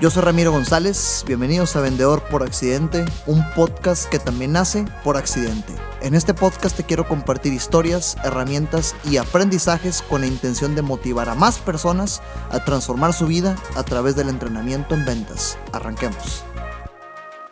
Yo soy Ramiro González, bienvenidos a Vendedor por Accidente, un podcast que también nace por accidente. En este podcast te quiero compartir historias, herramientas y aprendizajes con la intención de motivar a más personas a transformar su vida a través del entrenamiento en ventas. Arranquemos.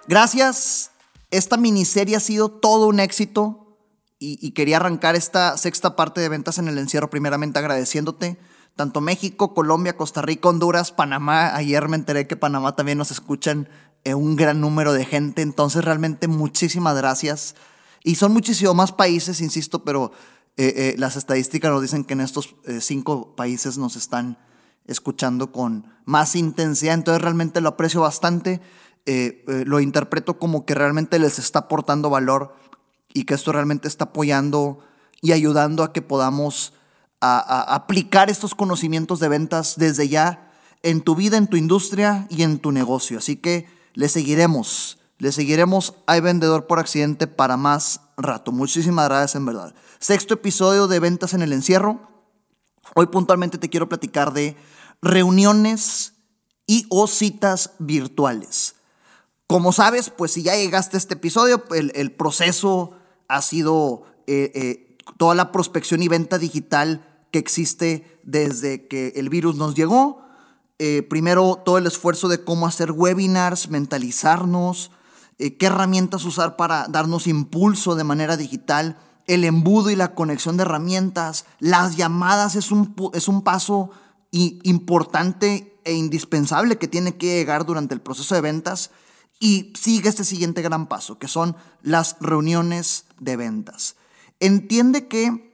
Gracias. Esta miniserie ha sido todo un éxito y, y quería arrancar esta sexta parte de ventas en el encierro primeramente agradeciéndote tanto México, Colombia, Costa Rica, Honduras, Panamá. Ayer me enteré que Panamá también nos escuchan eh, un gran número de gente. Entonces, realmente muchísimas gracias. Y son muchísimos más países, insisto, pero eh, eh, las estadísticas nos dicen que en estos cinco países nos están escuchando con más intensidad. Entonces, realmente lo aprecio bastante. lo interpreto como que realmente les está aportando valor y que esto realmente está apoyando y ayudando a que podamos a, aplicar estos conocimientos de ventas desde ya en tu vida, en tu industria y en tu negocio. Así que le seguiremos, le seguiremos Hay Vendedor por Accidente para más rato. Muchísimas gracias en verdad. Sexto episodio de Ventas en el Encierro. Hoy puntualmente te quiero platicar de reuniones y o citas virtuales. Como sabes, pues si ya llegaste a este episodio, el, proceso ha sido eh, eh, toda la prospección y venta digital que existe desde que el virus nos llegó. Eh, primero, todo el esfuerzo de cómo hacer webinars, mentalizarnos, eh, qué herramientas usar para darnos impulso de manera digital, el embudo y la conexión de herramientas, las llamadas es un, es un paso importante e indispensable que tiene que llegar durante el proceso de ventas. Y sigue este siguiente gran paso, que son las reuniones de ventas. Entiende que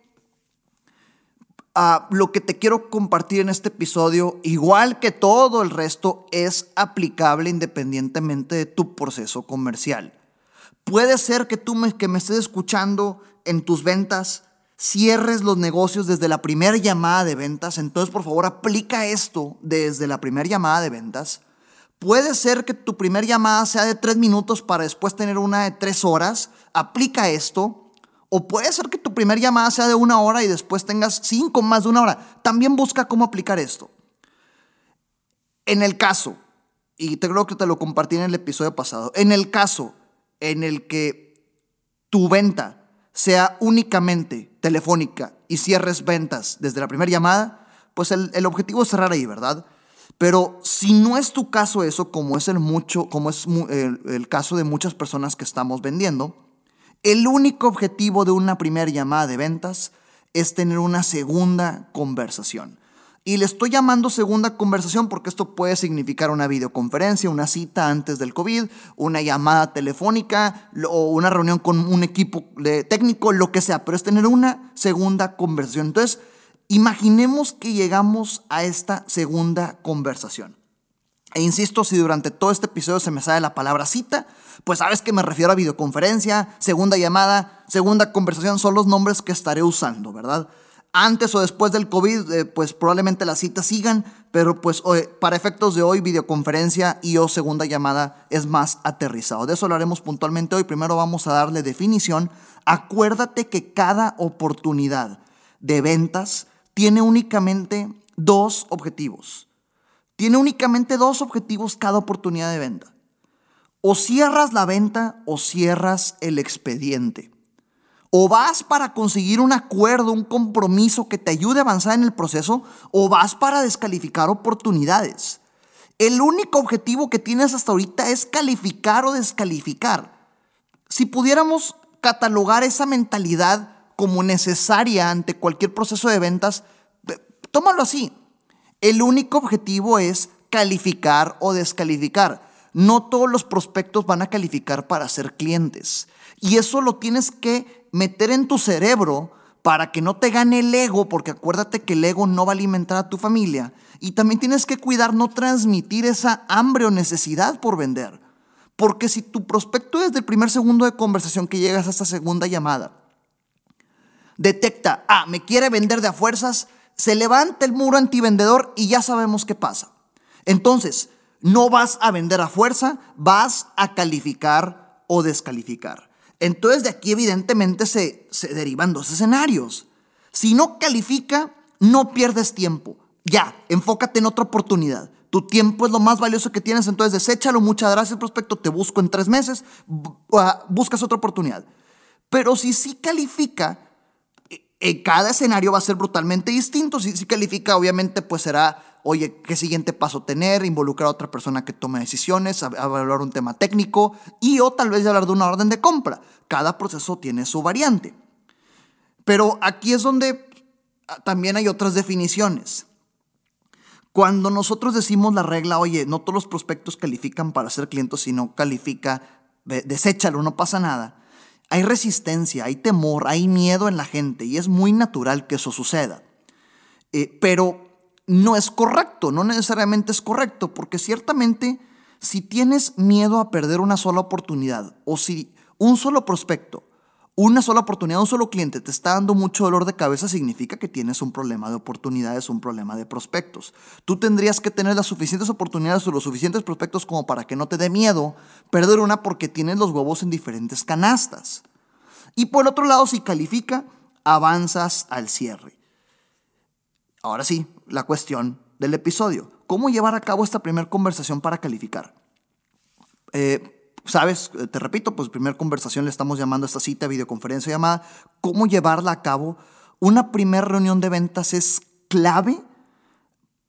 lo que te quiero compartir en este episodio, igual que todo el resto, es aplicable independientemente de tu proceso comercial. Puede ser que tú me, que me estés escuchando en tus ventas, cierres los negocios desde la primera llamada de ventas, entonces por favor aplica esto desde la primera llamada de ventas. Puede ser que tu primera llamada sea de tres minutos para después tener una de tres horas, aplica esto o puede ser que tu primera llamada sea de una hora y después tengas cinco más de una hora. También busca cómo aplicar esto. En el caso, y te creo que te lo compartí en el episodio pasado, en el caso en el que tu venta sea únicamente telefónica y cierres ventas desde la primera llamada, pues el, objetivo es cerrar ahí, ¿verdad? Pero si no es tu caso eso, como es el, mucho, como es el caso de muchas personas que estamos vendiendo, el único objetivo de una primera llamada de ventas es tener una segunda conversación. Y le estoy llamando segunda conversación porque esto puede significar una videoconferencia, una cita antes del COVID, una llamada telefónica o una reunión con un equipo técnico, lo que sea, pero es tener una segunda conversación. Entonces, imaginemos que llegamos a esta segunda conversación. E insisto, si durante todo este episodio se me sale la palabra cita, pues sabes que me refiero a videoconferencia, segunda llamada, segunda conversación, son los nombres que estaré usando, ¿verdad? Antes o después del COVID, eh, pues probablemente las citas sigan, pero pues para efectos de hoy, videoconferencia y o segunda llamada es más aterrizado. De eso lo haremos puntualmente hoy. Primero vamos a darle definición. Acuérdate que cada oportunidad de ventas tiene únicamente dos objetivos tiene únicamente dos objetivos cada oportunidad de venta. O cierras la venta o cierras el expediente. O vas para conseguir un acuerdo, un compromiso que te ayude a avanzar en el proceso, o vas para descalificar oportunidades. El único objetivo que tienes hasta ahorita es calificar o descalificar. Si pudiéramos catalogar esa mentalidad como necesaria ante cualquier proceso de ventas, tómalo así. El único objetivo es calificar o descalificar. No todos los prospectos van a calificar para ser clientes. Y eso lo tienes que meter en tu cerebro para que no te gane el ego, porque acuérdate que el ego no va a alimentar a tu familia. Y también tienes que cuidar no transmitir esa hambre o necesidad por vender. Porque si tu prospecto desde el primer segundo de conversación que llegas a esta segunda llamada detecta, ah, me quiere vender de a fuerzas, se levanta el muro antivendedor y ya sabemos qué pasa. Entonces, no vas a vender a fuerza, vas a calificar o descalificar. Entonces de aquí evidentemente se, derivan dos escenarios. Si no califica, no pierdes tiempo. Ya, enfócate en otra oportunidad. Tu tiempo es lo más valioso que tienes, entonces deséchalo. Muchas gracias, prospecto. Te busco en tres meses. Ah, buscas otra oportunidad. Pero si sí califica, eh, cada escenario va a ser brutalmente distinto. Si califica, obviamente, pues será, oye, ¿qué siguiente paso tener? Involucrar a otra persona que tome decisiones, evaluar un tema técnico y o tal vez hablar de una orden de compra. Cada proceso tiene su variante. Pero aquí es donde ah, también hay otras definiciones. Cuando nosotros decimos la regla, oye, no todos los prospectos califican para ser clientes, sino califica, deséchalo, no pasa nada. Hay resistencia, hay temor, hay miedo en la gente y es muy natural que eso suceda. Eh, pero no es correcto, no necesariamente es correcto, porque ciertamente si tienes miedo a perder una sola oportunidad o si un solo prospecto una sola oportunidad, un solo cliente te está dando mucho dolor de cabeza, significa que tienes un problema de oportunidades, un problema de prospectos. Tú tendrías que tener las suficientes oportunidades o los suficientes prospectos como para que no te dé miedo perder una porque tienes los huevos en diferentes canastas. Y por otro lado, si califica, avanzas al cierre. Ahora sí, la cuestión del episodio. ¿Cómo llevar a cabo esta primera conversación para calificar? Eh, sabes, te repito, pues primera conversación le estamos llamando a esta cita, videoconferencia llamada, cómo llevarla a cabo. Una primera reunión de ventas es clave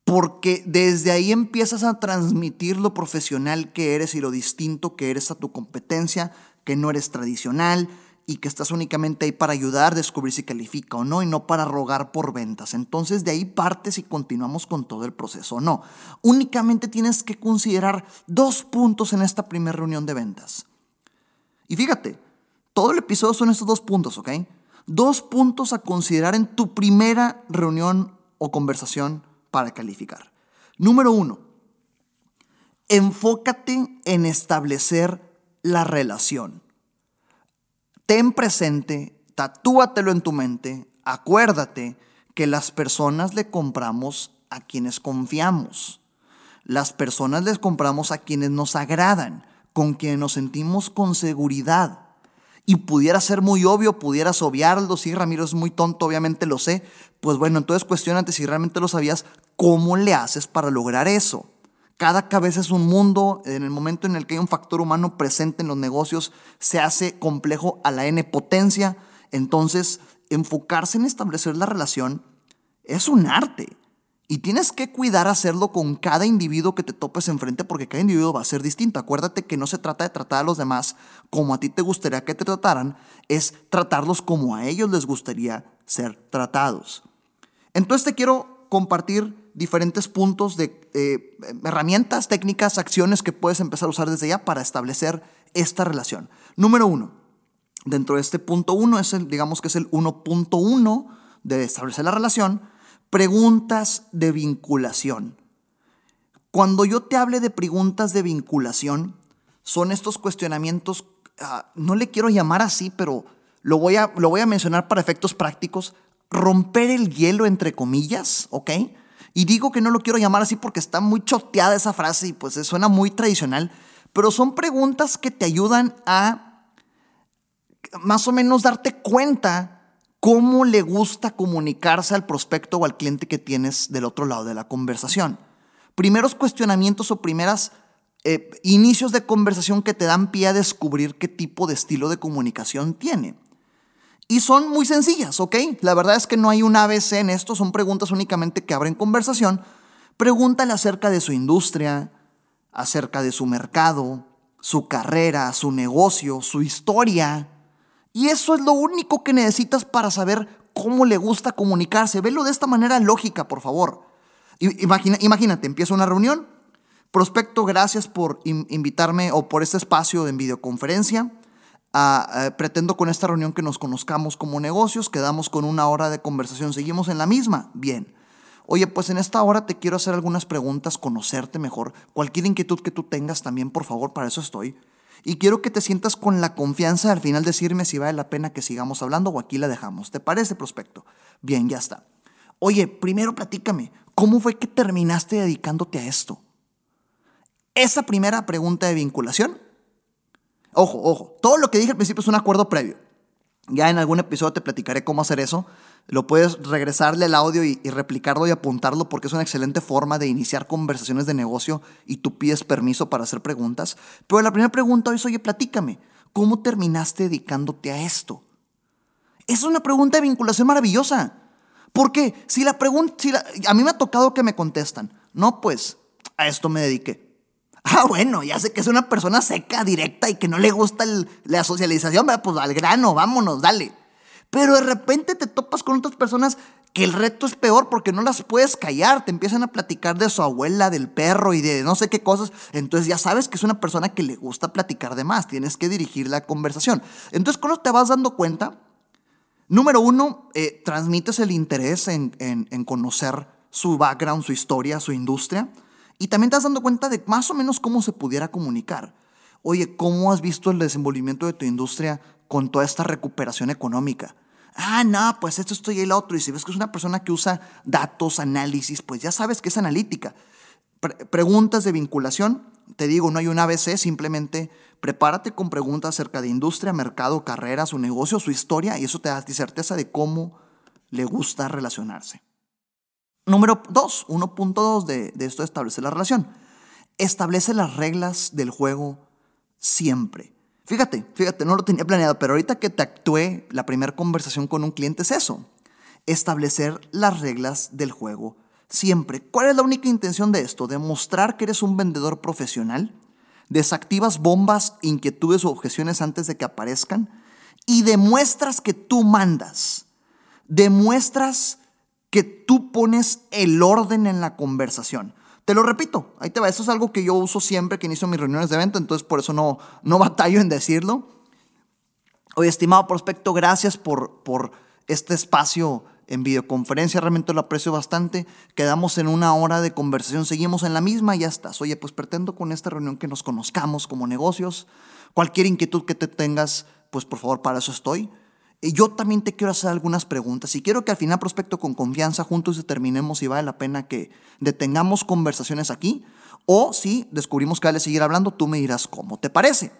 porque desde ahí empiezas a transmitir lo profesional que eres y lo distinto que eres a tu competencia, que no eres tradicional, y que estás únicamente ahí para ayudar descubrir si califica o no y no para rogar por ventas. Entonces de ahí partes y continuamos con todo el proceso. No, únicamente tienes que considerar dos puntos en esta primera reunión de ventas. Y fíjate, todo el episodio son estos dos puntos, ¿ok? Dos puntos a considerar en tu primera reunión o conversación para calificar. Número uno, enfócate en establecer la relación. Ten presente, tatúatelo en tu mente, acuérdate que las personas le compramos a quienes confiamos. Las personas les compramos a quienes nos agradan, con quienes nos sentimos con seguridad. Y pudiera ser muy obvio, pudieras obviarlo, sí, Ramiro es muy tonto, obviamente lo sé. Pues bueno, entonces cuestionate si realmente lo sabías, ¿cómo le haces para lograr eso? Cada cabeza es un mundo. En el momento en el que hay un factor humano presente en los negocios, se hace complejo a la n potencia. Entonces, enfocarse en establecer la relación es un arte. Y tienes que cuidar hacerlo con cada individuo que te topes enfrente porque cada individuo va a ser distinto. Acuérdate que no se trata de tratar a los demás como a ti te gustaría que te trataran, es tratarlos como a ellos les gustaría ser tratados. Entonces te quiero compartir diferentes puntos de eh, herramientas, técnicas, acciones que puedes empezar a usar desde ya para establecer esta relación. Número uno, dentro de este punto uno, es el, digamos que es el 1.1 de establecer la relación, preguntas de vinculación. Cuando yo te hable de preguntas de vinculación, son estos cuestionamientos, ah, no le quiero llamar así, pero lo voy, a, lo voy a mencionar para efectos prácticos, romper el hielo entre comillas, ¿ok? Y digo que no lo quiero llamar así porque está muy choteada esa frase y pues suena muy tradicional, pero son preguntas que te ayudan a más o menos darte cuenta cómo le gusta comunicarse al prospecto o al cliente que tienes del otro lado de la conversación. Primeros cuestionamientos o primeras eh, inicios de conversación que te dan pie a descubrir qué tipo de estilo de comunicación tiene. Y son muy sencillas, ¿ok? La verdad es que no hay un ABC en esto, son preguntas únicamente que abren conversación. Pregúntale acerca de su industria, acerca de su mercado, su carrera, su negocio, su historia. Y eso es lo único que necesitas para saber cómo le gusta comunicarse. Velo de esta manera lógica, por favor. imagínate, empieza una reunión. Prospecto, gracias por invitarme o por este espacio en videoconferencia pretendo con esta reunión que nos conozcamos como negocios, quedamos con una hora de conversación, seguimos en la misma, bien. Oye, pues en esta hora te quiero hacer algunas preguntas, conocerte mejor, cualquier inquietud que tú tengas también, por favor, para eso estoy. Y quiero que te sientas con la confianza al final decirme si vale la pena que sigamos hablando o aquí la dejamos. ¿Te parece, prospecto? Bien, ya está. Oye, primero platícame, ¿cómo fue que terminaste dedicándote a esto? Esa primera pregunta de vinculación Ojo, ojo, todo lo que dije al principio es un acuerdo previo. Ya en algún episodio te platicaré cómo hacer eso. Lo puedes regresarle al audio y, replicarlo y apuntarlo porque es una excelente forma de iniciar conversaciones de negocio y tú pides permiso para hacer preguntas. Pero la primera pregunta es, oye, platícame, ¿cómo terminaste dedicándote a esto? Es una pregunta de vinculación maravillosa. Porque si la pregunta, si a mí me ha tocado que me contestan, no, pues a esto me dediqué. Ah, bueno, ya sé que es una persona seca, directa y que no le gusta la socialización, pues al grano, vámonos, dale. Pero de repente te topas con otras personas que el reto es peor porque no las puedes callar, te empiezan a platicar de su abuela, del perro y de no sé qué cosas, entonces ya sabes que es una persona que le gusta platicar de más, tienes que dirigir la conversación. Entonces, cuando te vas dando cuenta, número uno, eh, transmites el interés en conocer su background, su historia, su industria. Y también te estás dando cuenta de más o menos cómo se pudiera comunicar. Oye, ¿cómo has visto el desenvolvimiento de tu industria con toda esta recuperación económica? Ah, no, pues esto estoy y el otro. Y si ves que es una persona que usa datos, análisis, pues ya sabes que es analítica. preguntas de vinculación, te digo, no hay un ABC, simplemente prepárate con preguntas acerca de industria, mercado, carrera, su negocio, su historia, y eso te da certeza de cómo le gusta relacionarse. Número 2, 1.2 de, de esto de establecer la relación. Establece las reglas del juego siempre. Fíjate, fíjate, no lo tenía planeado, pero ahorita que te actué la primera conversación con un cliente es eso. Establecer las reglas del juego siempre. ¿Cuál es la única intención de esto? Demostrar que eres un vendedor profesional, desactivas bombas, inquietudes o objeciones antes de que aparezcan y demuestras que tú mandas. Demuestras que tú pones el orden en la conversación. Te lo repito, ahí te va, eso es algo que yo uso siempre que inicio mis reuniones de venta, entonces por eso no, no batallo en decirlo. Oye, estimado prospecto, gracias por, por este espacio en videoconferencia, realmente lo aprecio bastante. Quedamos en una hora de conversación, seguimos en la misma y ya estás. Oye, pues pretendo con esta reunión que nos conozcamos como negocios. Cualquier inquietud que te tengas, pues por favor, para eso estoy yo también te quiero hacer algunas preguntas y quiero que al final prospecto con confianza juntos determinemos si vale la pena que detengamos conversaciones aquí o si descubrimos que vale seguir hablando, tú me dirás cómo te parece.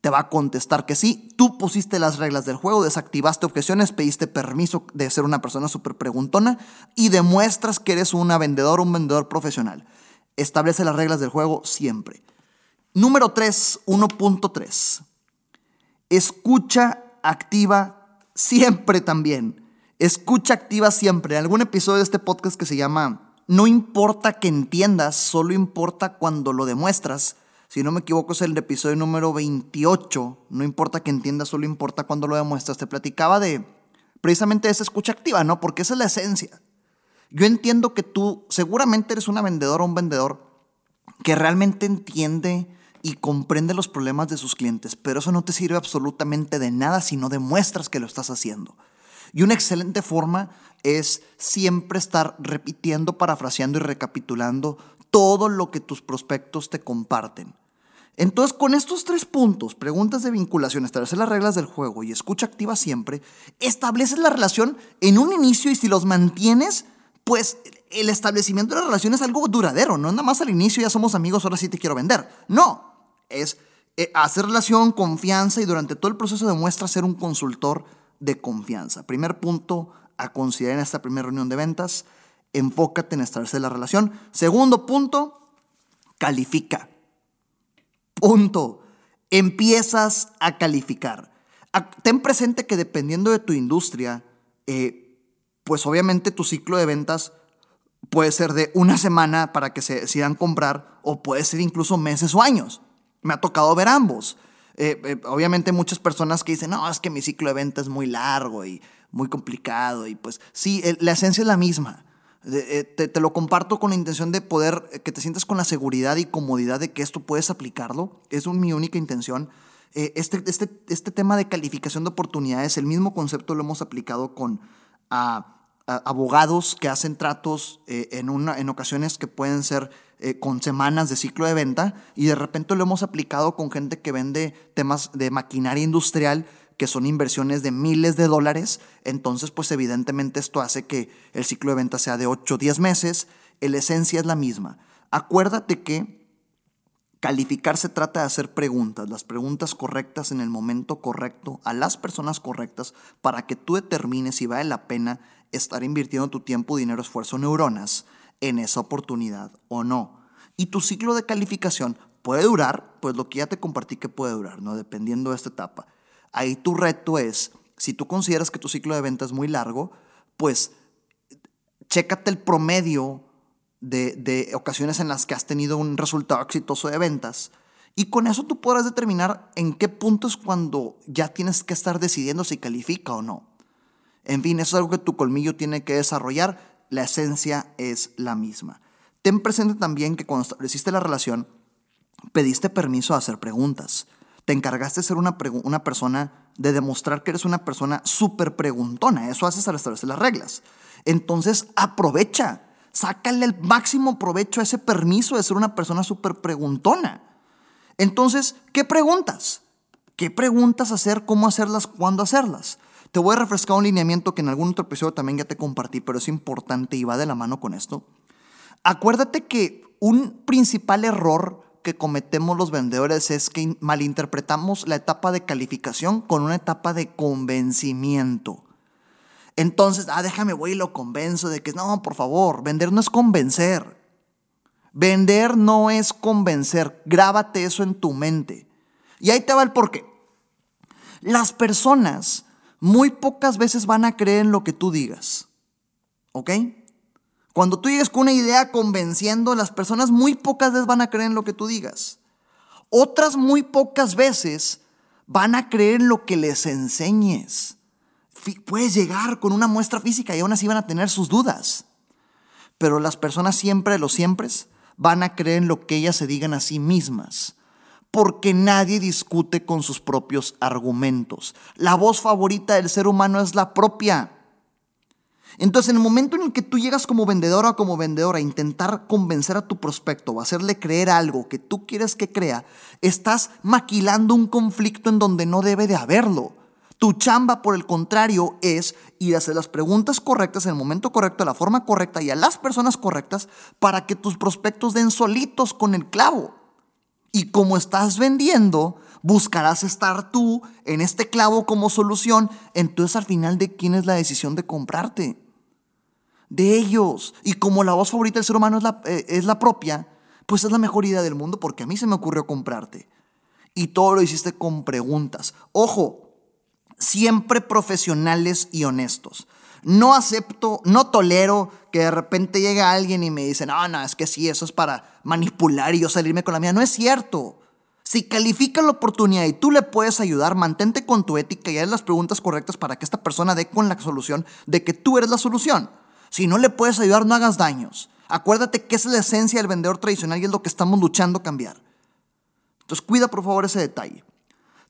Te va a contestar que sí, tú pusiste las reglas del juego, desactivaste objeciones, pediste permiso de ser una persona súper preguntona y demuestras que eres una vendedora, un vendedor profesional. Establece las reglas del juego siempre. Número 3, 1.3. Escucha activa siempre también. Escucha activa siempre. En algún episodio de este podcast que se llama No importa que entiendas, solo importa cuando lo demuestras. Si no me equivoco es el episodio número 28. No importa que entiendas, solo importa cuando lo demuestras. Te platicaba de precisamente esa escucha activa, ¿no? Porque esa es la esencia. Yo entiendo que tú seguramente eres una vendedora o un vendedor que realmente entiende y comprende los problemas de sus clientes, pero eso no te sirve absolutamente de nada si no demuestras que lo estás haciendo. Y una excelente forma es siempre estar repitiendo, parafraseando y recapitulando todo lo que tus prospectos te comparten. Entonces, con estos tres puntos, preguntas de vinculación, establecer las reglas del juego y escucha activa siempre, estableces la relación en un inicio y si los mantienes, pues el establecimiento de la relación es algo duradero, no nada más al inicio ya somos amigos, ahora sí te quiero vender. No, es eh, hacer relación, confianza y durante todo el proceso demuestra ser un consultor de confianza. Primer punto a considerar en esta primera reunión de ventas, enfócate en establecer la relación. Segundo punto, califica. Punto. Empiezas a calificar. Ten presente que dependiendo de tu industria, eh, pues obviamente tu ciclo de ventas puede ser de una semana para que se decidan comprar o puede ser incluso meses o años. Me ha tocado ver ambos. Eh, eh, obviamente muchas personas que dicen, no, es que mi ciclo de venta es muy largo y muy complicado. Y pues sí, la esencia es la misma. Eh, te, lo comparto con la intención de poder que te sientas con la seguridad y comodidad de que esto puedes aplicarlo. Es mi única intención. este, este, este tema de calificación de oportunidades, el mismo concepto lo hemos aplicado con abogados que hacen tratos en, una, en ocasiones que pueden ser eh, con semanas de ciclo de venta y de repente lo hemos aplicado con gente que vende temas de maquinaria industrial que son inversiones de miles de dólares, entonces pues evidentemente esto hace que el ciclo de venta sea de 8 o 10 meses, la esencia es la misma. Acuérdate que Calificar se trata de hacer preguntas, las preguntas correctas en el momento correcto, a las personas correctas, para que tú determines si vale la pena estar invirtiendo tu tiempo, dinero, esfuerzo, neuronas en esa oportunidad o no. Y tu ciclo de calificación puede durar, pues lo que ya te compartí que puede durar, ¿no? Dependiendo de esta etapa. Ahí tu reto es, si tú consideras que tu ciclo de venta es muy largo, pues chécate el promedio de, ocasiones en las que has tenido un resultado exitoso de ventas. Y con eso tú podrás determinar en qué punto es cuando ya tienes que estar decidiendo si califica o no. En fin, eso es algo que tu colmillo tiene que desarrollar. La esencia es la misma. Ten presente también que cuando estableciste la relación, pediste permiso a hacer preguntas. Te encargaste de ser una, persona, de demostrar que eres una persona súper preguntona. Eso haces al establecer las reglas. Entonces, aprovecha Sácale el máximo provecho a ese permiso de ser una persona súper preguntona. Entonces, ¿qué preguntas? ¿Qué preguntas hacer? ¿Cómo hacerlas? ¿Cuándo hacerlas? Te voy a refrescar un lineamiento que en algún otro episodio también ya te compartí, pero es importante y va de la mano con esto. Acuérdate que un principal error que cometemos los vendedores es que malinterpretamos la etapa de calificación con una etapa de convencimiento. Entonces, ah, déjame, voy y lo convenzo de que no, por favor, vender no es convencer. Vender no es convencer. Grábate eso en tu mente. Y ahí te va el porqué. Las personas muy pocas veces van a creer en lo que tú digas. ¿Ok? Cuando tú llegues con una idea convenciendo, las personas muy pocas veces van a creer en lo que tú digas. Otras muy pocas veces van a creer en lo que les enseñes puedes llegar con una muestra física y aún así van a tener sus dudas. Pero las personas siempre, los siempre, van a creer en lo que ellas se digan a sí mismas. Porque nadie discute con sus propios argumentos. La voz favorita del ser humano es la propia. Entonces, en el momento en el que tú llegas como vendedora o como vendedora a intentar convencer a tu prospecto o hacerle creer algo que tú quieres que crea, estás maquilando un conflicto en donde no debe de haberlo. Tu chamba, por el contrario, es ir a hacer las preguntas correctas en el momento correcto, de la forma correcta y a las personas correctas para que tus prospectos den solitos con el clavo. Y como estás vendiendo, buscarás estar tú en este clavo como solución. Entonces al final, ¿de quién es la decisión de comprarte? De ellos. Y como la voz favorita del ser humano es la, eh, es la propia, pues es la mejor idea del mundo porque a mí se me ocurrió comprarte. Y todo lo hiciste con preguntas. Ojo, siempre profesionales y honestos. No acepto, no tolero que de repente llegue alguien y me dice, no, no, es que sí, eso es para manipular y yo salirme con la mía. No es cierto. Si califica la oportunidad y tú le puedes ayudar, mantente con tu ética y haz las preguntas correctas para que esta persona dé con la solución de que tú eres la solución. Si no le puedes ayudar, no hagas daños. Acuérdate que es la esencia del vendedor tradicional y es lo que estamos luchando a cambiar. Entonces cuida por favor ese detalle.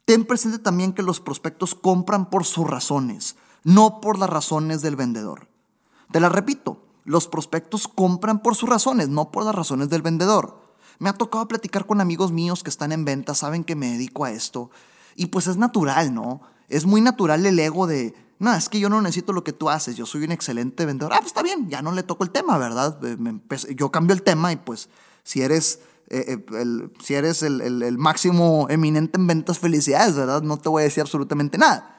Ten presente también que los prospectos compran por sus razones, no por las razones del vendedor. Te la repito, los prospectos compran por sus razones, no por las razones del vendedor. Me ha tocado platicar con amigos míos que están en venta, saben que me dedico a esto, y pues es natural, ¿no? Es muy natural el ego de, no, es que yo no necesito lo que tú haces, yo soy un excelente vendedor. Ah, pues está bien, ya no le toco el tema, ¿verdad? Eh, yo cambio el tema y pues si eres eh, eh, si eres el, máximo eminente en ventas, felicidades, ¿verdad? No te voy a decir absolutamente nada.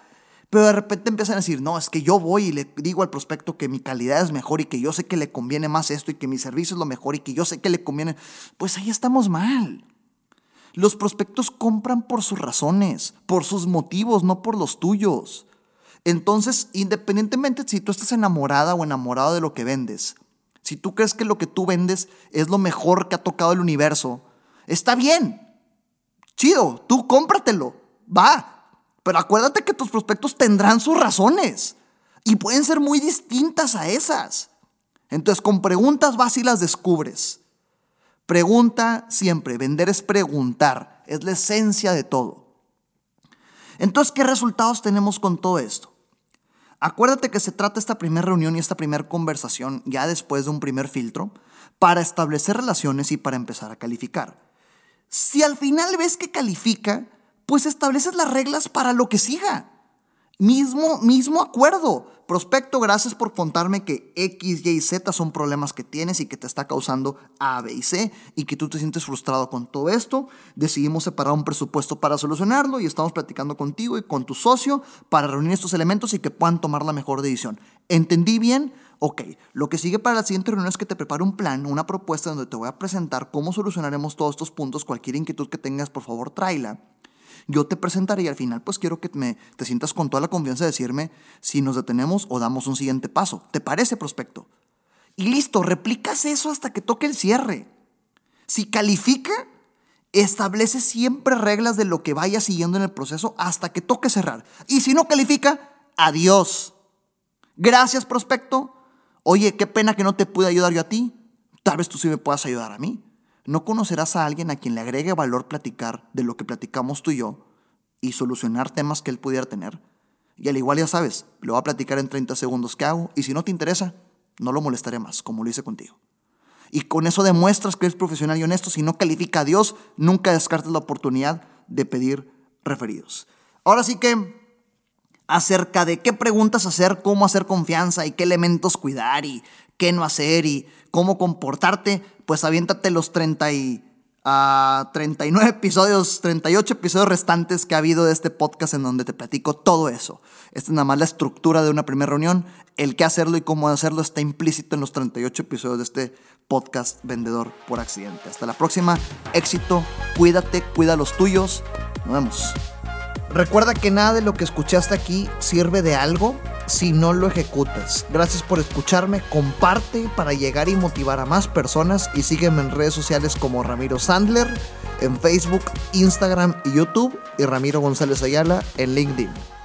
Pero de repente empiezan a decir, no, es que yo voy y le digo al prospecto que mi calidad es mejor y que yo sé que le conviene más esto y que mi servicio es lo mejor y que yo sé que le conviene. Pues ahí estamos mal. Los prospectos compran por sus razones, por sus motivos, no por los tuyos. Entonces, independientemente si tú estás enamorada o enamorado de lo que vendes, si tú crees que lo que tú vendes es lo mejor que ha tocado el universo, está bien. Chido, tú cómpratelo. Va. Pero acuérdate que tus prospectos tendrán sus razones y pueden ser muy distintas a esas. Entonces, con preguntas vas y las descubres. Pregunta siempre. Vender es preguntar. Es la esencia de todo. Entonces, ¿qué resultados tenemos con todo esto? Acuérdate que se trata esta primera reunión y esta primera conversación ya después de un primer filtro para establecer relaciones y para empezar a calificar. Si al final ves que califica, pues estableces las reglas para lo que siga. Mismo, mismo acuerdo. Prospecto, gracias por contarme que X, Y y Z son problemas que tienes y que te está causando A, B y C y que tú te sientes frustrado con todo esto. Decidimos separar un presupuesto para solucionarlo y estamos platicando contigo y con tu socio para reunir estos elementos y que puedan tomar la mejor decisión. ¿Entendí bien? Ok, lo que sigue para la siguiente reunión es que te prepare un plan, una propuesta donde te voy a presentar cómo solucionaremos todos estos puntos. Cualquier inquietud que tengas, por favor, tráela yo te presentaré y al final pues quiero que me, te sientas con toda la confianza de decirme si nos detenemos o damos un siguiente paso. ¿Te parece, prospecto? Y listo, replicas eso hasta que toque el cierre. Si califica, establece siempre reglas de lo que vaya siguiendo en el proceso hasta que toque cerrar. Y si no califica, adiós. Gracias, prospecto. Oye, qué pena que no te pude ayudar yo a ti. Tal vez tú sí me puedas ayudar a mí. No conocerás a alguien a quien le agregue valor platicar de lo que platicamos tú y yo y solucionar temas que él pudiera tener. Y al igual ya sabes, lo va a platicar en 30 segundos que hago y si no te interesa, no lo molestaré más, como lo hice contigo. Y con eso demuestras que eres profesional y honesto. Si no califica a Dios, nunca descartes la oportunidad de pedir referidos. Ahora sí que acerca de qué preguntas hacer, cómo hacer confianza y qué elementos cuidar y qué no hacer y cómo comportarte, pues aviéntate los 30 y, 39 ah, episodios, 38 episodios restantes que ha habido de este podcast en donde te platico todo eso. Esta es nada más la estructura de una primera reunión. El qué hacerlo y cómo hacerlo está implícito en los 38 episodios de este podcast Vendedor por Accidente. Hasta la próxima. Éxito. Cuídate, cuida los tuyos. Nos vemos. Recuerda que nada de lo que escuchaste aquí sirve de algo si no lo ejecutas. Gracias por escucharme, comparte para llegar y motivar a más personas y sígueme en redes sociales como Ramiro Sandler, en Facebook, Instagram y YouTube y Ramiro González Ayala en LinkedIn.